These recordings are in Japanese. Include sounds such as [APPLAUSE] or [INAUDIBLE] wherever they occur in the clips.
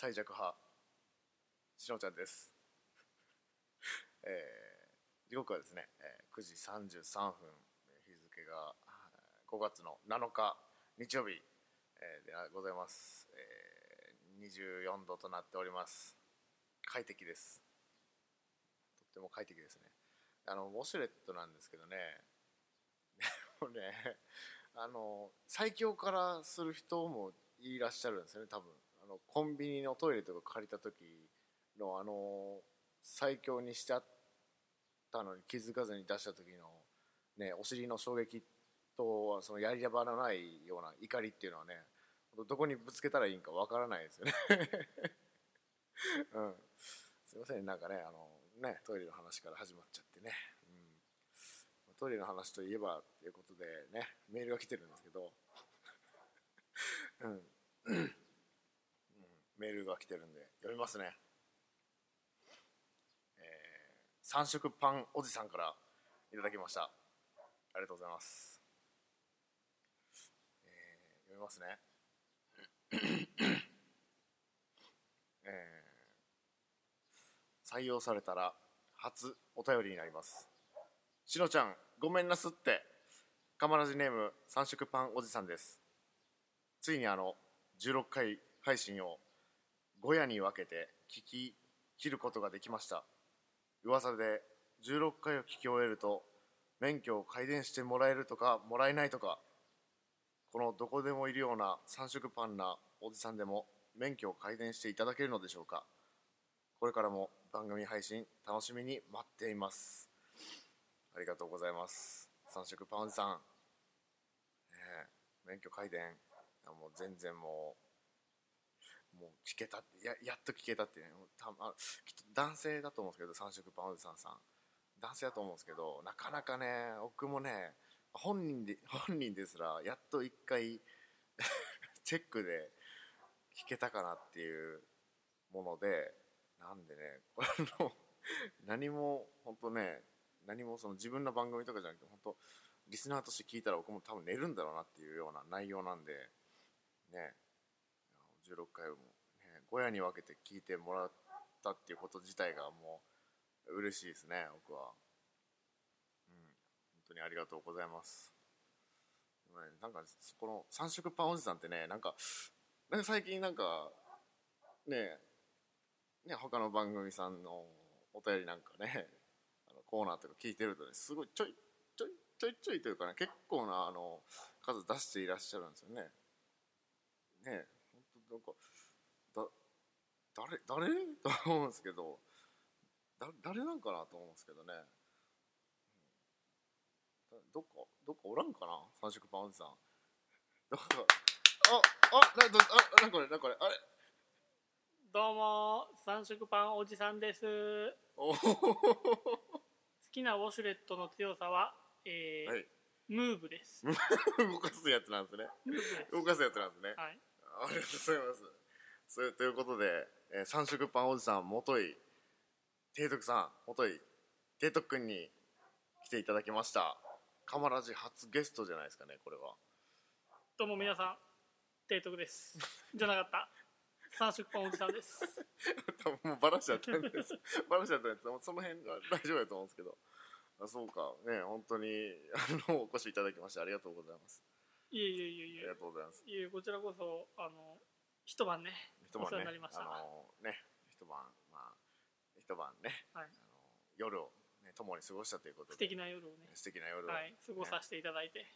最弱派、しのちゃんです。[LAUGHS] えー、時刻はですね、えー9時33分、日付が5月の7日、日曜日、えーでございます、えー24度となっております。快適です。とっても快適ですね。あの、ウォシュレットなんですけどね、[LAUGHS] もね、あの最強からする人もいらっしゃるんですよね多分のコンビニのトイレとか借りた時のあの最強にしちゃったのに気づかずに出した時のねお尻の衝撃とそのやり場のないような怒りっていうのはねどこにぶつけたらいいんかわからないですよね。[LAUGHS] うん。すいませんなんかねあのねトイレの話から始まっちゃってね、うん。トイレの話といえばっていうことでねメールが来てるんですけど、[LAUGHS] メールが来てるんで読みますね、えー、三色パンおじさんからいただきました。ありがとうございます、えー、読みますね。えー採用されたら初お便りになります。しのちゃんごめんなすって。カマラジネーム三色パンおじさんです。ついにあの16回配信を5夜に分けて聞き切ることができました。噂で16回を聞き終えると免許を改伝してもらえるとかもらえないとかこのどこでもいるような三色パンなおじさんでも免許を改伝していただけるのでしょうか。これからも番組配信楽しみに待っています。ありがとうございます。三色パンおじさん、ねえ、免許改伝いやもう全然もうもう聞けたややっと聞けたってね。もうたあきっと男性だと思うんですけど三色パンおじさんさん。男性だと思うんですけどなかなかね僕もね本人で本人ですらやっと一回チェックで聞けたかなっていうものでなんでねこれの何も本当ね何もその自分の番組とかじゃなくて本当リスナーとして聞いたら僕も多分寝るんだろうなっていうような内容なんでね。16回も、ね、5夜に分けて聞いてもらったっていうこと自体がもう嬉しいですね僕は。うん。本当にありがとうございます。でもねなんかこの三色パンおじさんってねなんかなんか最近なんかねね他の番組さんのお便りなんかね [LAUGHS] あのコーナーとか聞いてるとねすごいちょいちょいちょいちょいというかね結構なあの数出していらっしゃるんですよね。ね。なんかだ誰誰？[LAUGHS] と思うんですけどだ誰なんかなと思うんですけどね、どっかどっかおらんかな？三色パンおじさん。[LAUGHS] どっかああなどあなんかこれなんかこれあれ？どうも三色パンおじさんです。好きなウォシュレットの強さは、えーはい。[LAUGHS] ムーブです。動かすやつなんですね。動かすやつなんですね。はいありがとうございます。それということで、えー三色パンおじさんもとい提督さんもとい提督君に来ていただきました。カマラジ初ゲストじゃないですかねこれは。どうも皆さん提督です。じゃなかった。三色パンおじさんです。もうバラしちゃったんです。バラしちゃったんですその辺は大丈夫だと思うんですけど。あそうか。ね本当にあのお越しいただきましてありがとうございますいえいえいえいえ。ありがとうございます。いえこちらこそあの一晩ね一晩ね。なりました。あのね一晩まあ一晩ね、はい。あの夜を、ね、共に過ごしたということで。素敵な夜をね。素敵な夜を、はい。過ごさせていただいて、ね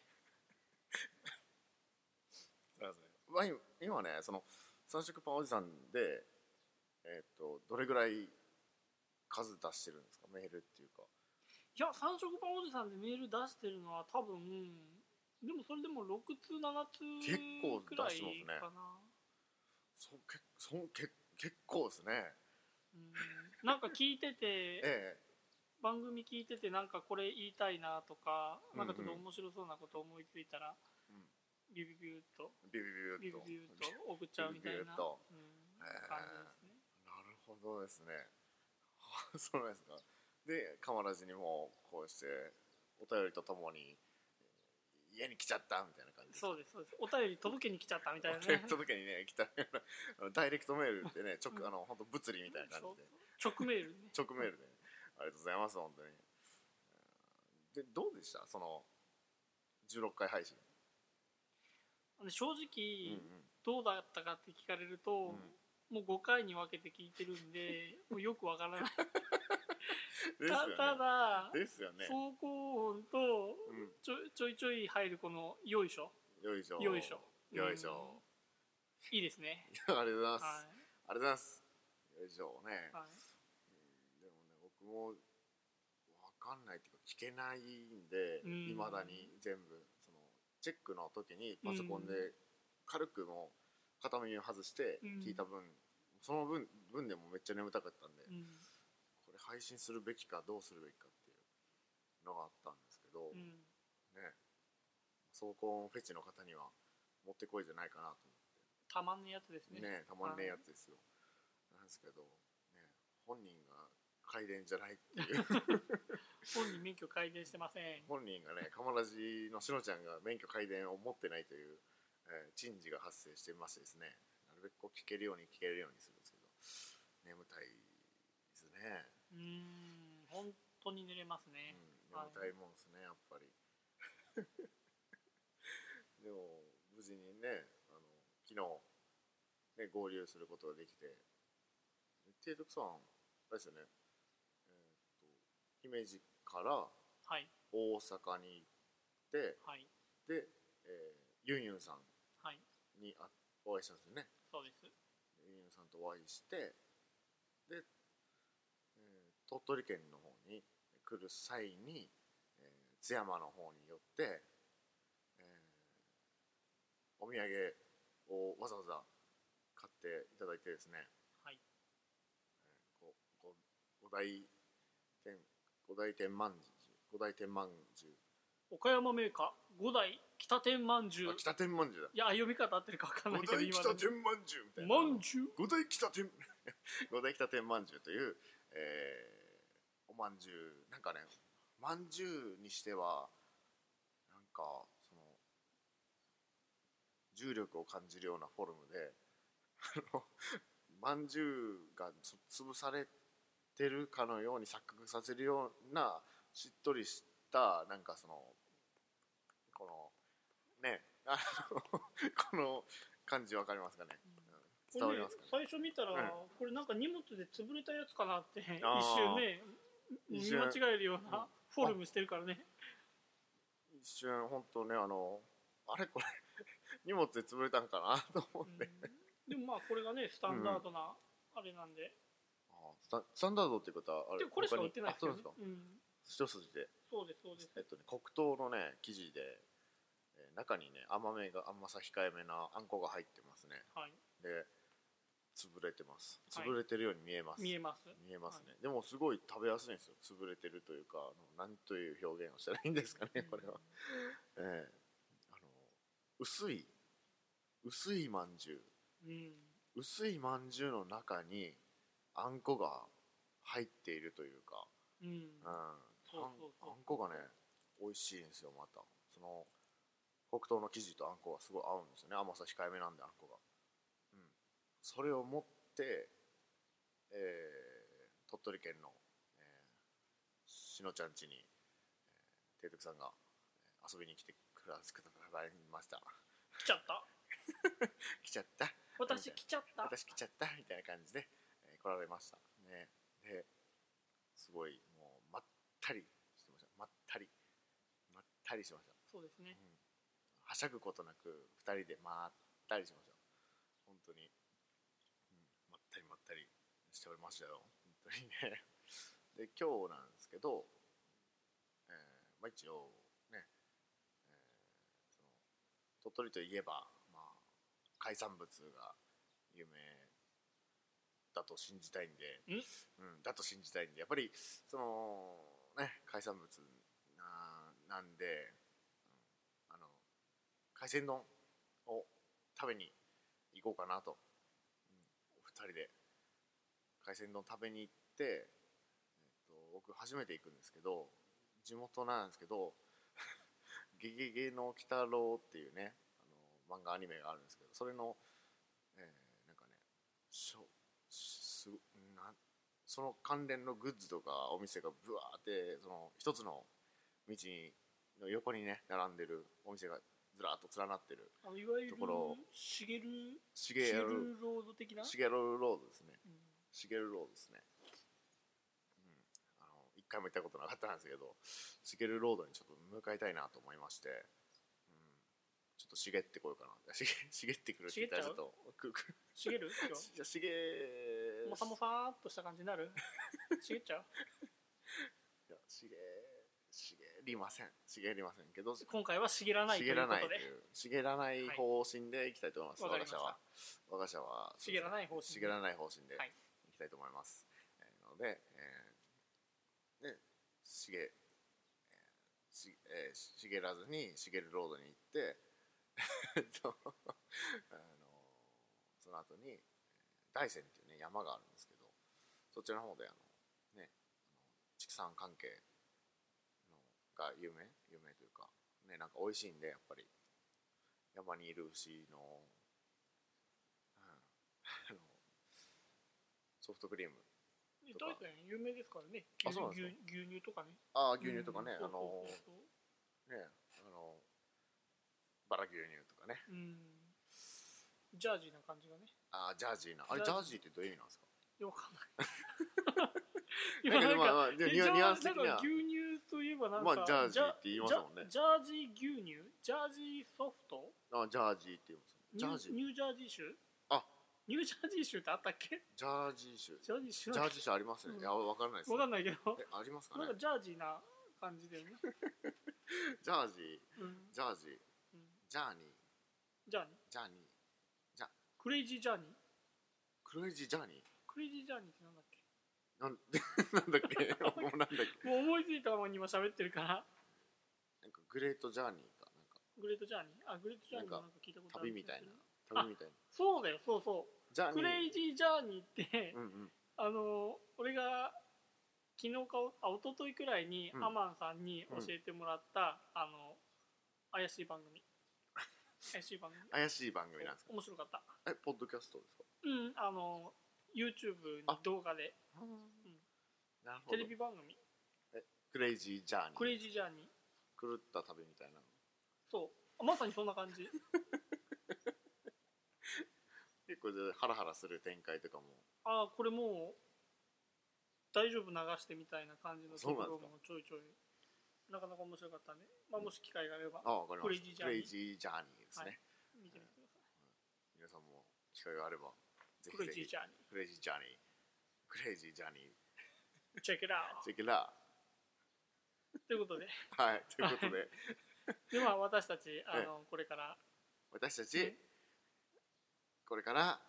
まあ今今ねその三色パンおじさんでえっ、とどれぐらい数出してるんですか？メールっていうか。いや三色パンおじさんでメール出してるのは多分でもそれでも6通7通結構くらい出してますね。かな。そうけそうけ結構ですね。うん。なんか聞いてて [LAUGHS] え番組聞いててなんかこれ言いたいなとか、うんなんかちょっと面白そうなこと思いついたら、うん。ビュビュビュっと。ビュビュビビュュッと。ビュビュっと送っちゃうみたいな、うん感じですね。なるほどですね。[LAUGHS] そうなんですか。でカマラジにもこうしてお便りとともに家に来ちゃったみたいな感じそうですそうです。お便り届けに来ちゃったみたいなね。[LAUGHS] 届けにね来た。ダイレクトメールってね直うん。あの本当物理みたいな感じで。直メールね。[LAUGHS] 直メールで、ありがとうございます本当に。でどうでした？その16回配信。正うん直、どうだったかって聞かれると、もう5回に分けて聞いてるんでもうよくわからない [LAUGHS] たただですよね。走行音とうん。ちょちょいちょい入るこの「よいしょ。よいしょ。よいしょ。よいしょ。いいですね。[LAUGHS] ありがとうございます、はありがとうございます。よいしょね、い、はい、でもね僕も分かんないっていうか聞けないんでうん。いまだに全部そのチェックの時にパソコンで軽くもう片耳を外して聞いた分、その分分でもめっちゃ眠たかったんで、配信するべきかどうするべきかっていうのがあったんですけど、うん。ね走行フェチの方にはもってこいじゃないかなとたまんねえやつですね思って。ねたまんねえやつですよ。なんですけど、ね、本人が改伝じゃないっていう。[LAUGHS] 本人免許改善してません。本人がねカマラジのしのちゃんが免許改伝を持ってないという、えー珍事が発生してましてですね。なるべくこう聞けるように聞けるようにするんですけど眠たいですね、うーん本当に寝れますうん、ね、眠たいもんですねやっぱり。[LAUGHS] でも無事にねあの昨日、ね、合流することができて提督さんあれですよね。えーっと姫路からはい。大阪に行ってはい。で、えーユンユンさんはい。にあお会いしたんですよね。そうです。ユンユンさんとお会いしてで、えー鳥取県の方に来る際に、えー津山の方に寄って、えーお土産をわざわざ買っていただいてですね、はい。えーここ五大天五大天満寺五大天満寺岡山メーカー五代北天まんじゅうあ北天満寺だ。いや読み方合ってるか分かんない五けど大北天満寺みたいな。まんじゅう五大北天 [LAUGHS] 五大北天まんじゅうという、えーおまんじゅうなんかねまんじゅうにしてはなんかその重力を感じるようなフォルムであのまんじゅうがつ潰されてるかのように錯覚させるようなしっとりしたなんかそのこのねあの [LAUGHS] この感じわかりますかね、うん。伝わりますかね？最初見たら、うん。これなんか荷物で潰れたやつかなって一瞬ね見間違えるようなフォルムしてるからね。一瞬本当ねあのあれこれ [LAUGHS] 荷物で潰れたんかなと思って、うん。でもまあこれがねスタンダードなあれなんで、あスタスタンダードっていうことはあれでもこれしか売ってない他にあそうですか。うん、一筋で。そうですそうです。えっとね黒糖のね生地で、えー中にね甘めが甘さ控えめなあんこが入ってますね。はい。で潰れてます。はい。潰れてるように見えます、見えます。見えますね、でもすごい食べやすいんですよ。潰れてるというかあのなんという表現をしたらいいんですかねこれは、ええ。あの薄い薄いまんじゅう。うん。薄いまんじゅうの中にあんこが入っているというか、うん。うん、あんこがね美味しいんですよまた。その黒糖の生地とあんこがすごい合うんですよね。甘さ控えめなんであんこが、うん、それを持って、えー鳥取県の、えーしのちゃん家に、えー、提督さんがえー遊びに来てくださいました。来ちゃった？[LAUGHS] 来ちゃった？私来ちゃった？私来ちゃった？みたいな感じで、えー来られました。ね。ですごいもうまったりしてました。まったり。まったりしてました、そうですね。うん、はしゃぐことなく2人でまったりしました。本当に、うん、まったりまったりしておりましたよ。本当にね。で今日なんですけど、えーまあ、一応ね、えーその鳥取といえば、まあ、海産物が有名だと信じたいんで、ん？うん、だと信じたいんでやっぱりそのね海産物ななんで、うんあの海鮮丼を食べに行こうかなと、うん、お二人で海鮮丼食べに行って、えっと、僕初めて行くんですけど地元なんですけど「[LAUGHS] ゲゲゲの鬼太郎」っていうねあの漫画アニメがあるんですけどそれの、えーなんかねしょすなんその関連のグッズとかお店がぶわーってその一つの道の横にね並んでるお店がずらっと連なってるあのいわゆるところ。シゲルシゲルシゲルロード的な？シゲルロードですね。うんシゲルロードですね、うん、あの一回も行ったことなかったんですけどシゲルロードにちょっと向かいたいなと思いまして、うん、ちょっと茂ってこようかな。茂茂 [LAUGHS] ってくるって言ったらちょっとくくシゲる？[LAUGHS] 今日？もさもさーっとした感じになる？[LAUGHS] シゲっちゃう？いや茂茂りません。茂りませんけど今回は茂らないとい茂らないという茂らない方針でいきたいと思います、わかりました。我が社は。我が社は茂らない方針で。茂らない方針で。はいいきたいと思います、えーので、えーね茂えーしえー茂らずに茂るロードに行ってえっ [LAUGHS] とあのその後に大山っていうね山があるんですけどそっちの方であのねあの畜産関係のが有名有名というかねなんか美味しいんでやっぱり。山にいる牛の、うん、あのソフトクリームとか。有名ですからね。牛あそうなんです牛牛乳とかね。ああ牛乳とかね、うん。あのねあのバラ牛乳とかね。うん。ジャージーな感じがね。ああジャージーな。あれジャージー。ってどういう意味なんですか？わかんない。[LAUGHS] ニュアンス牛乳といえばなんか、まあジャージーって言いますもんね。ジャージー牛乳？ジャージーソフト？あジャージーって言います。ニジャージー。ュニュージャージー州？あニュージャージー州ってあったっけ？ジャージー種ジャージー州。ジャージー種ありますね、うん。いやわかんないですわかんないけど。えありますかね？なんかジャージーな感じだよね、ジャージー。うん。ジャージー。うん、ジャーニー。ジャーニー。ジャーニー。クレイジージャーニー？クレイジージャーニー？クレイジージャーニーってなんだっけ？なん [LAUGHS] なんだっけ？もうなんだっけ？もう思いついたままに今喋ってるから。なんかグレートジャーニーかなんか。グレートジャーニー？あグレートジャーニーもなんか聞いたことある旅みたいな。あ旅みたいな。そうだよそうそう。ジャーニークレイジージャーニーって、うんうん。[LAUGHS] あの俺が昨日かあ一昨日くらいにうん。アマンさんに教えてもらった、あの怪しい番組。[LAUGHS] 怪しい番組。怪しい番組なんですか？面白かった。えポッドキャストですか？うんあの YouTube にあ。動画で。なるほど。テレビ番組。クレイジージャーニークレイジージャーニー狂った旅みたいなそう。まさにそんな感じ [LAUGHS] 結構じゃあハラハラする展開とかも。あこれもう大丈夫流してみたいな感じのところもちょいちょいなかなか面白かったんで、まあ、もし機会があれば。あわかりました。クレイジージャーニー。クレイジージャーニーですね、はい。見てみてくださ皆さんも機会があればぜいクレイジージャーニクレイジージャーニー。クレイジージャーニー。ーチェックイットアウチェケラということで。ーはいということで。では私たちあのこれから。私たちこれから。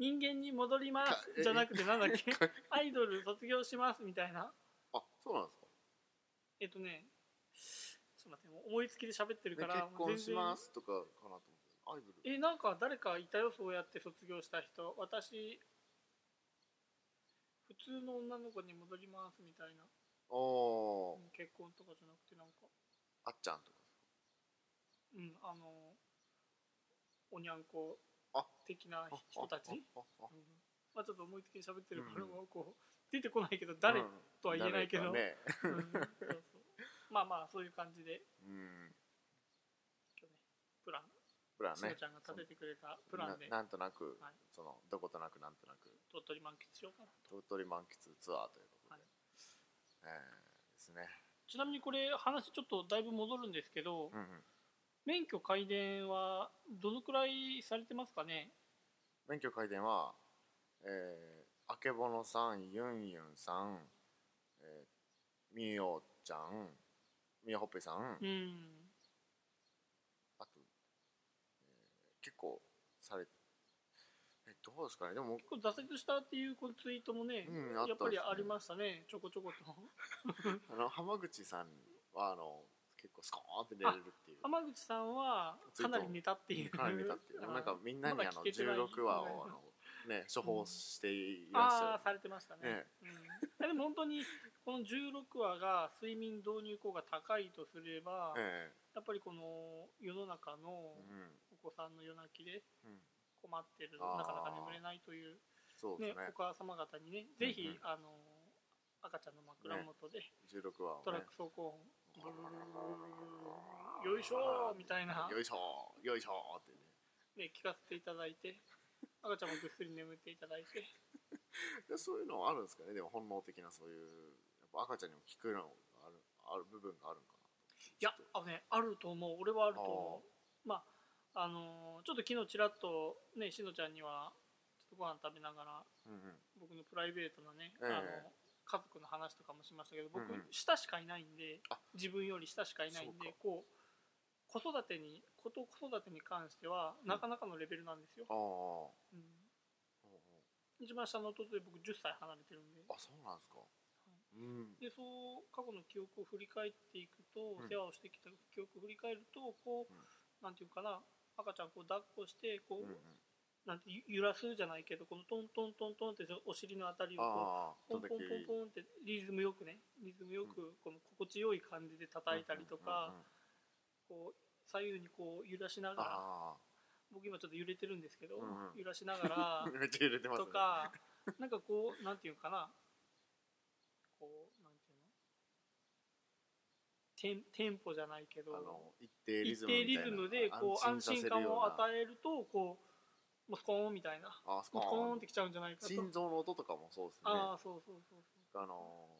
人間に戻ります。じゃなくてなんだっけ？[LAUGHS] アイドル卒業しますみたいな。あそうなんですか？えっとねちょっと待って思いつきで喋ってるでから結婚しますとかかなと思って。アイドル。えなんか誰かいたよそうやって卒業した人？私普通の女の子に戻りますみたいな。お結婚とかじゃなくてなんか。あっちゃんとか。うんあのおにゃんこあ的な人たち？まあちょっと思いつきで喋ってるから、こう出てこないけど誰うん。とは言えないけど、ね。うん。まあまあそういう感じで。うん。今日ねプラン。プランね。ちゃんが立ててくれたプランで。ななんとなく、はい。そのどことなくなんとなく。鳥取満喫しようかなと。鳥取満喫ツアーということで、はい。えーですね。ちなみにこれ話ちょっとだいぶ戻るんですけど、うんうん免許改伝はどのくらいされてますかね？免許改伝はえー、あけぼのさんユンユンさん、えー、みおちゃんみやほっぺさん、うん。あと、えー結構されえっどうですかね？でも結構挫折したっていうこのツイートもね、うんやっぱりありましたね。ちょこちょこと。[LAUGHS] あの浜口さんはあの結構スコーンって寝れるっていう。浜口さんはかなり寝たっていう。かなり寝たっていう。でもなんかみんなにあの聞けてない16話をあのね処方していらっしゃああされてましたね。ね。うん、でも本当にこの16話が睡眠導入効果高いとすれば、るえ。やっぱりこの世の中のえうん。お子さんの夜泣きでうん。困ってるあー。なかなか眠れないというねそうですね。お母様方にねぜひ、うん。うんあの赤ちゃんの枕元で、16話をね。トラック走行よいしょーみたいな、よいしょよいしょってね。ね、聞かせていただいて赤ちゃんもぐっすり眠っていただいて。[LAUGHS] でそういうのはあるんですかね？でも本能的なそういうやっぱ赤ちゃんにも聞くのがあるある部分があるんかないやあのねあると思う。俺はあると思う。まああのーちょっと昨日ちらっとねしのちゃんにはちょっとご飯食べながらうんうん。僕のプライベートなね、ええ。あの家族の話とかもしましたけど僕、うんうん。下しかいないんであ。自分より下しかいないんでこう子育てに子と子育てに関してはなかなかのレベルなんですよ、うん。一番下の弟で僕10歳離れてるんで。あそうなんですか。うん。でそう過去の記憶を振り返っていくと、うん。世話をしてきた記憶を振り返るとこう、うん。なんていうかな赤ちゃんこう抱っこしてこう、うんうんなんてゆ揺らすじゃないけどこのトントントントンってお尻のあたりをポンポンポンポンってリズムよくねリズムよくこの心地よい感じで叩いたりとか、こう左右にこう揺らしながらあ僕今ちょっと揺れてるんですけど、揺らしながら [LAUGHS] とかなんかこうなんていうかなこうなんていうのテンテンポじゃないけど一定リズムでこう安心感を与えるとこうもうスコーンみたいな。あスコもうスコーン。ーンってきちゃうんじゃないかと。心臓の音とかもそうですね。ああそうそうそうあのお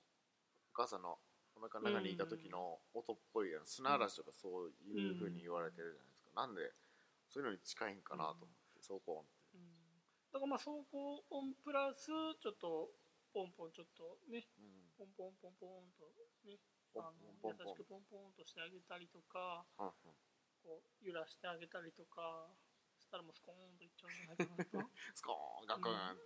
母さんのお腹の中にいた時の音っぽい砂嵐とかそういうふうに言われてるじゃないですか、なんでそういうのに近いんかなと思って、走行音ってうんだからまあ走行音プラスちょっとポンポンちょっとねうん。ポンポンポンポンとねあの優しくポンポンとしてあげたりとかこう揺らしてあげたりとかしたらもうスコーンといっちゃうんじゃないか。な [LAUGHS] とスコーンガクン、うん。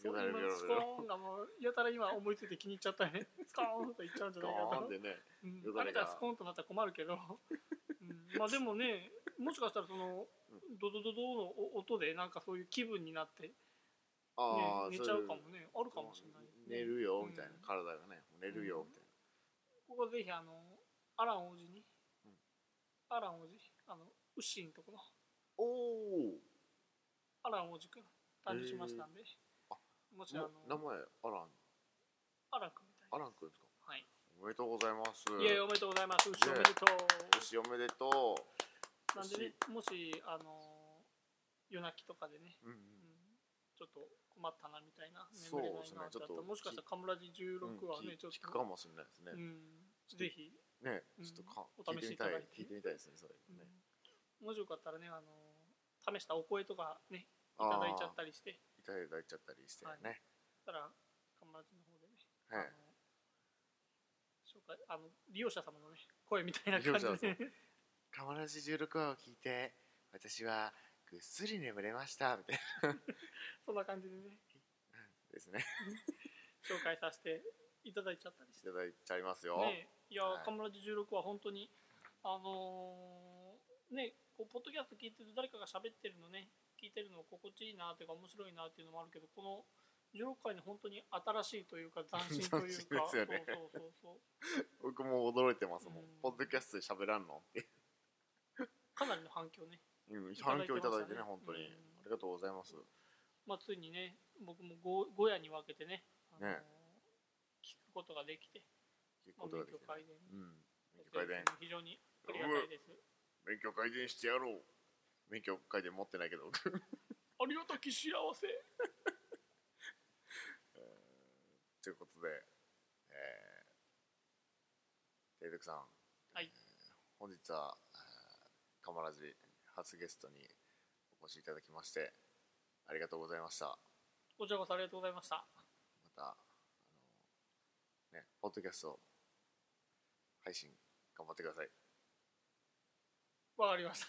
スコーンがもうやたら今思いついて気に入っちゃったよねスコーンといっちゃうんじゃないかと。ねうん。あれがスコーンとなったら困るけど、うん。まあでもねもしかしたらそのドドドドの音でなんかそういう気分になって、ね、ああ寝ちゃうかもね。あるかもしれない、寝るよみたいな、うん。体がね寝るよみたいな、ここぜひあのアラン王子に、うん。アラン王子？あのウッシーのとこのおおアラン王子くん誕生しましたんで、あもしあの名前アラン。アランくんみたいアランくんですか？はい。おめでとうございます。いやおめでとうございます。ウッシーおめでとう、よしおめでとなんでねもしあの夜泣きとかでね、う、うん。うんちょっと困ったなみたいなそう眠れないですねなってあったらちょっともしかしたらカムラジ16はね、うんちょっと。聞くかもしれないですね、うん、ぜひ、ねうん。ちょっとか、お聞いてみたい試しいただいて聞いてみたいですねそれうん。ね、もしよかったらねあの試したお声とかねいただいちゃったりして。いただいちゃったりしてね、そしたらカムラジの方でね、はい。あの紹介あの利用者様のね声みたいな感じで。様。カマラジ16話を聞いて私はぐっすり眠れましたみたい [LAUGHS] そんな感じでね。なですね。[LAUGHS] 紹介させていただいちゃったりして。いただいちゃいますよ、ねいや、はい。カムラジ16は本当にあのーねこうポッドキャスト聞いてる誰かが喋ってるのね聞いてるの心地いいなというか面白いなっていうのもあるけどこの16回に本当に新しいというか斬新というか。[LAUGHS] ですよね。そうそうそう。[LAUGHS] 僕も驚いてますもん、うん。ポッドキャストで喋らんのって。かなりの反響ね、うん反響いただいてね本当に、うん。ありがとうございます。まあ、ついにね僕も 5, 5夜に分けてね、あのーね。聞くことができて、聞くまあ、ことができて免許改善うん。勉強改善非常にありがたいです免許改善してやろう。免許改善持ってないけど。[LAUGHS] ありがたき幸せ。[LAUGHS] ということで、えー、デクさん、はい。えー本日は、えー、カマラジ初ゲストにお越しいただきましてありがとうございました。こちらこそありがとうございました。またあのねポッドキャスト配信頑張ってくださいわかりました。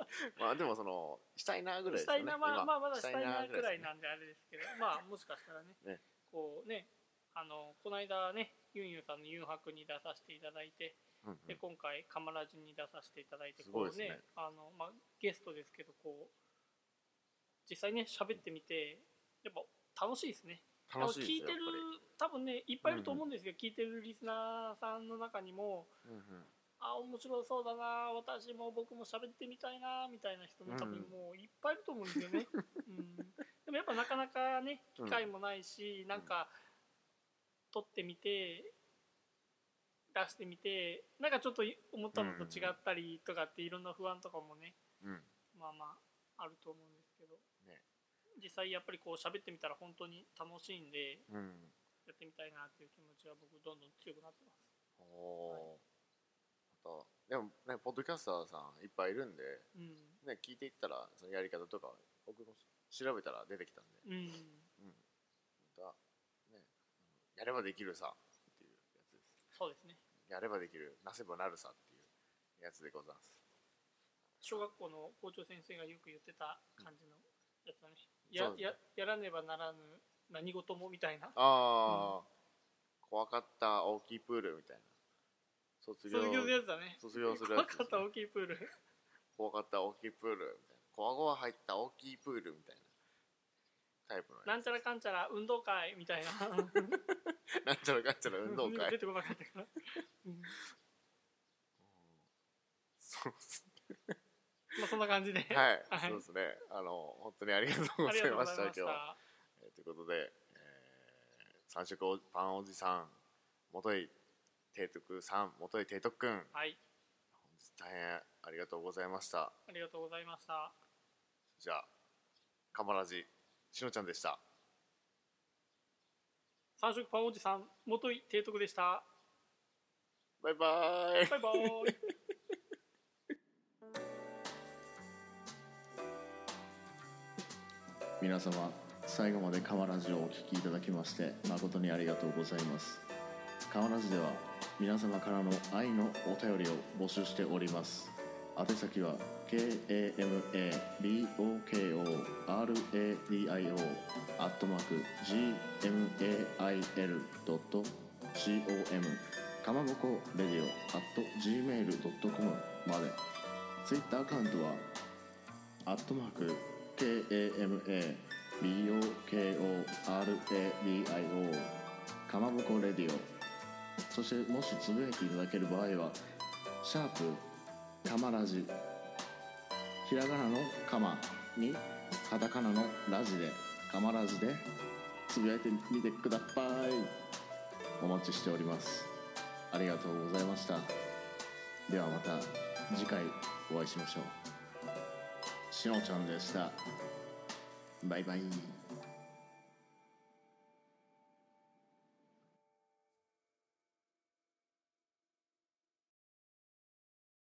[LAUGHS] まあでもそのしたいなぐらいですよね。したいなまあ今。まあまだしたいなくらいなんであれですけどまあもしかしたらねね。こうねあのこの間ねユンユンさんの「ユンハク」に出させていただいてうんうん。で今回カマラジに出させていただいてこうねあの、まあ、ゲストですけどこう実際ね喋ってみてやっぱ楽しいですね。楽しいです聞いてる多分ねいっぱいいると思うんですけど、聞いてるリスナーさんの中にもうんうんあ面白そうだな私も僕も喋ってみたいなみたいな人も多分もういっぱいいると思うんですよね、[LAUGHS] うん、でもやっぱなかなかね機会もないし、なんか撮ってみて出してみてなんかちょっと思ったのと違ったりとかっていろんな不安とかもねうん。まあまああると思うんですけど、ね。実際やっぱりこう喋ってみたら本当に楽しいんでうん。やってみたいなっていう気持ちは僕どんどん強くなってます。おー。またでもねポッドキャスターさんいっぱいいるんでうん。ね聞いていったらそのやり方とか僕も調べたら出てきたんで。うん。またねやればできるさっていうやつです。そうですね。やればできるなせばなるさっていうやつでございます。小学校の校長先生がよく言ってた感じのやつだね。やそうややらねばならぬ何事もみたいな。ああ、怖かった大きいプールみたいな卒業。卒業するやつだね。卒業するやつですね。怖かった大きいプール。怖かった大きいプールみたいな。こわごわ入った大きいプールみたいなタイプの [LAUGHS] なんちゃらかんちゃら運動会みたいな。なんちゃらかんちゃら運動会。出てこなかったから、うん。そうっすまあそんな感じで。はい、はい。そうですね。あの本当にありがとうごありざいまがとうございましした。今日。はたえーということで、えー三色おパンおじさん元井提督さん元井提督くん。はい。本日大変ありがとうございました。ありがとうございました。じゃあカマラジしのちゃんでした。三色パンおじさん元井提督でした。バイバイ。バイバイ。[LAUGHS] 皆様最後まで川ラジをお聞きいただきまして誠にありがとうございます川ラジでは皆様からの愛のお便りを募集しております。宛先は KAMABOKORADIO アットマーク GMAIL.com かまぼこレディオ at gmail.com まで。ツイッターアカウントはアットマーク KAMABOKORADIO かまぼこレディオそしてもしつぶやいていただける場合はシャープかまラジひらがなのかまにカタカナのラジでかまラジでつぶやいてみてください。お待ちしております。ありがとうございました。ではまた次回お会いしましょう。しのちゃんでした。バイバイ。